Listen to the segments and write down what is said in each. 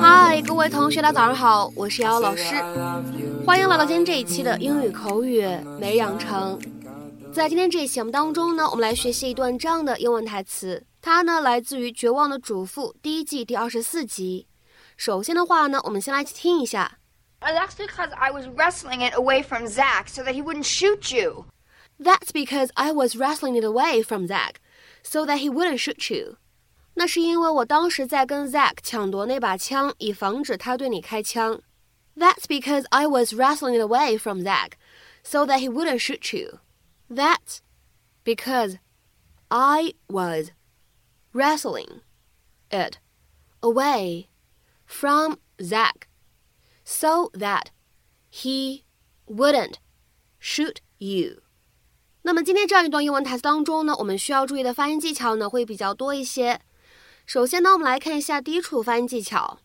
嗨，各位同学，大家早上好，我是瑶瑶老师，欢迎来到今天这一期的英语口语每日养成。在今天这一期节目当中呢，我们来学习一段这样的英文台词，它呢来自于《绝望的主妇》第一季第二十四集。首先的话呢，我们先来听一下。That's because I was wrestling it away from Zach so that he wouldn't shoot you. That's because I was wrestling it away from Zach so that he wouldn't shoot you. 那是因为我当时在跟 Zach 抢夺那把枪，以防止他对你开枪。That's because I was wrestling it away from Zach so that he wouldn't shoot you. That's because I was wrestling it away from Zach so that he wouldn't shoot you. 那么今天这样一段英文台词当中呢，我们需要注意的发音技巧呢会比较多一些。首先呢，我们来看一下第一处发音技巧。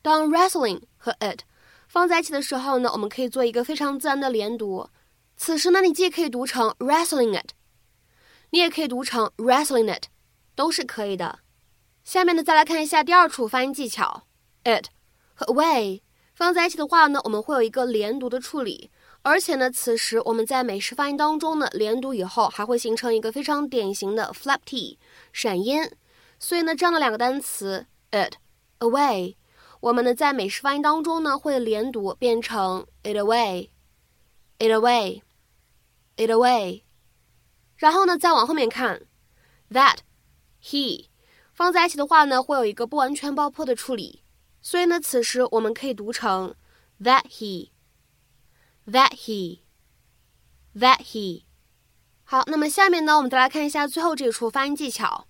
当 wrestling 和 it 放在一起的时候呢，我们可以做一个非常自然的连读。此时呢，你既可以读成 wrestling it，你也可以读成 wrestling it，都是可以的。下面呢，再来看一下第二处发音技巧，it 和 away 放在一起的话呢，我们会有一个连读的处理。而且呢，此时我们在美式发音当中呢，连读以后还会形成一个非常典型的 flap t 闪音。所以呢，这样的两个单词 it away，我们呢在美式发音当中呢会连读变成 it away，it away。it away。然后呢，再往后面看，that he 放在一起的话呢，会有一个不完全爆破的处理，所以呢，此时我们可以读成 that he he，that he。好，那么下面呢，我们再来看一下最后这一处发音技巧，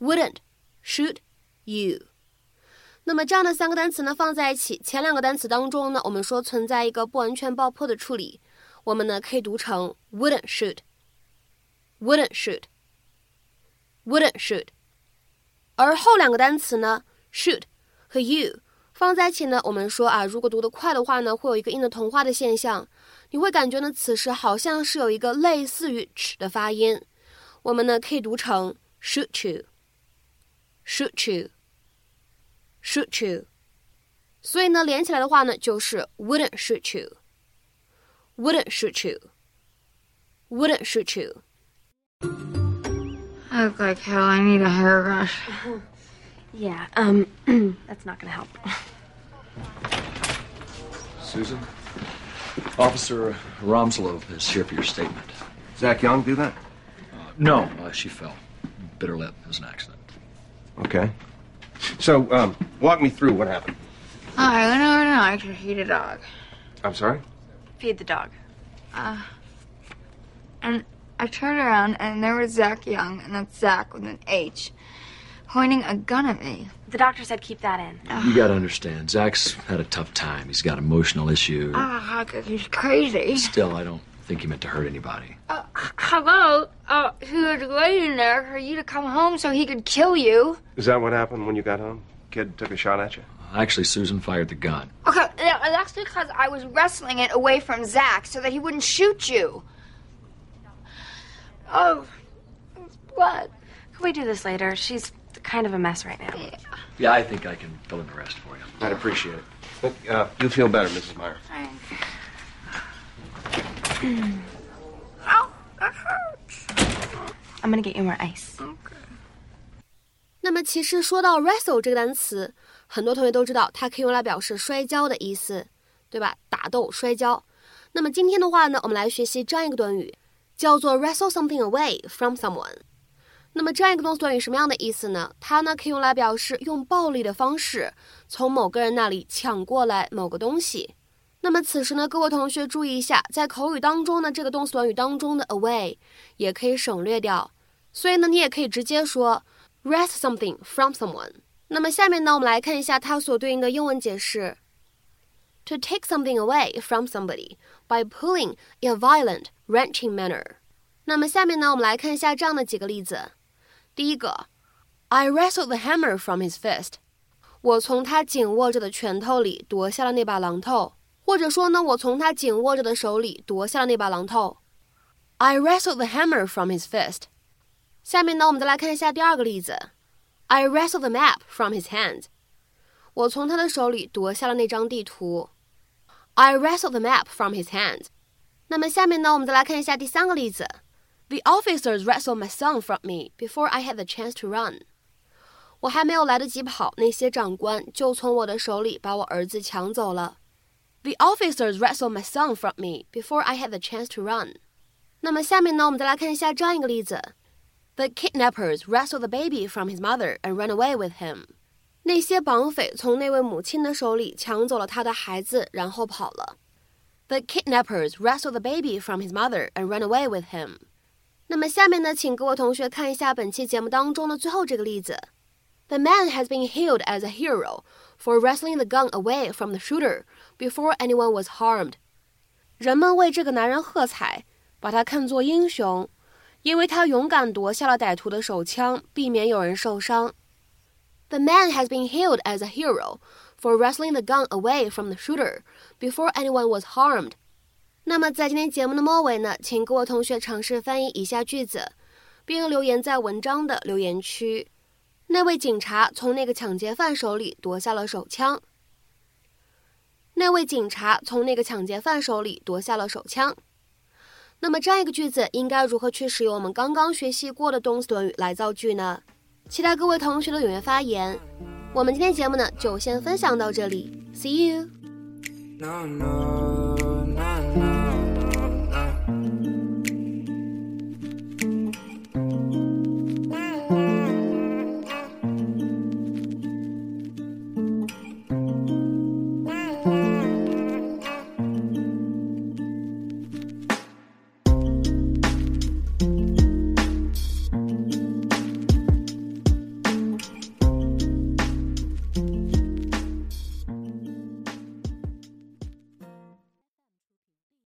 wouldn't shoot you。那么这样的三个单词呢放在一起，前两个单词当中呢，我们说存在一个不完全爆破的处理。我们呢可以读成 wouldn't shoot，wouldn't shoot，wouldn't shoot。而后两个单词呢，shoot 和 you 放在一起呢，我们说啊，如果读得快的话呢，会有一个音的同化的现象，你会感觉呢，此时好像是有一个类似于 ch 的发音。我们呢可以读成 shoot you，shoot you，shoot you。所以呢，连起来的话呢，就是 wouldn't shoot you。wouldn't shoot you. Wouldn't shoot you. I look like hell. I need a hairbrush. Yeah, um, that's not gonna help. Susan? Officer Romslov is here for your statement. Zach Young do that? Uh, no, uh, she fell. Bit her lip. It was an accident. Okay. So, um, walk me through what happened. I went over tonight to feed a dog. I'm sorry? Feed the dog. Uh, and I turned around and there was Zach Young, and that's Zach with an H, pointing a gun at me. The doctor said keep that in. You gotta understand, Zach's had a tough time. He's got emotional issues. Ah, he's crazy. Still, I don't think he meant to hurt anybody. Uh, hello? Uh, he was waiting there for you to come home so he could kill you. Is that what happened when you got home? Kid took a shot at you? Actually, Susan fired the gun. Okay, that's because I was wrestling it away from Zach so that he wouldn't shoot you. Oh, what? Can we do this later? She's kind of a mess right now. Yeah. Yeah, I think I can fill in the rest for you. I'd appreciate it. Look, uh, you feel better, Mrs. Meyer. Ow, that hurts. I'm gonna get you more ice. Okay. 那么其实说到 wrestle 这个单词，很多同学都知道，它可以用来表示摔跤的意思，对吧？打斗、摔跤。那么今天的话呢，我们来学习这样一个短语，叫做 wrestle something away from someone。 那么这样一个动词短语什么样的意思呢？它呢可以用来表示用暴力的方式从某个人那里抢过来某个东西。那么此时呢，各位同学注意一下，在口语当中呢，这个动词短语当中的 away 也可以省略掉，所以呢，你也可以直接说。wrest something from someone。那么下面呢，我们来看一下它所对应的英文解释。To take something away from somebody by pulling in a violent, wrenching manner。那么下面呢，我们来看一下这样的几个例子。第一个，I wrestled the hammer from his fist。我从他紧握着的拳头里夺下了那把榔头，或者说呢，我从他紧握着的手里夺下了那把榔头。I wrestled the hammer from his fist。下面呢，我们再来看一下第二个例子。I wrestled the map from his hands 我从他的手里夺下了那张地图。I wrestled the map from his hands 那么下面呢，我们再来看一下第三个例子。The officers wrestled my son from me before I had the chance to run. 我还没有来得及跑，那些长官就从我的手里把我儿子抢走了。The officers wrestled my son from me before I had the chance to run. 那么下面呢，我们再来看一下这样一个例子：The kidnappers wrestled the baby from his mother and ran away with him. 那些绑匪从那位母亲的手里抢走了他的孩子，然后跑了。The kidnappers wrestled the baby from his mother and ran away with him. 那么下面呢，请各位同学看一下本期节目当中的最后这个例子。The man has been hailed as a hero for wrestling the gun away from the shooter before anyone was harmed. 人们为这个男人喝彩，把他看作英雄，因为他勇敢夺下了歹徒的手枪，避免有人受伤。The man has been hailed as a hero for wrestling the gun away from the shooter before anyone was harmed. 那么在今天节目的末尾呢，请各位同学尝试翻译以下句子，并留言在文章的留言区。那位警察从那个抢劫犯手里夺下了手枪。那位警察从那个抢劫犯手里夺下了手枪。那么这样一个句子应该如何去使用我们刚刚学习过的动词短语来造句呢？期待各位同学的踊跃发言。我们今天节目呢就先分享到这里，See you。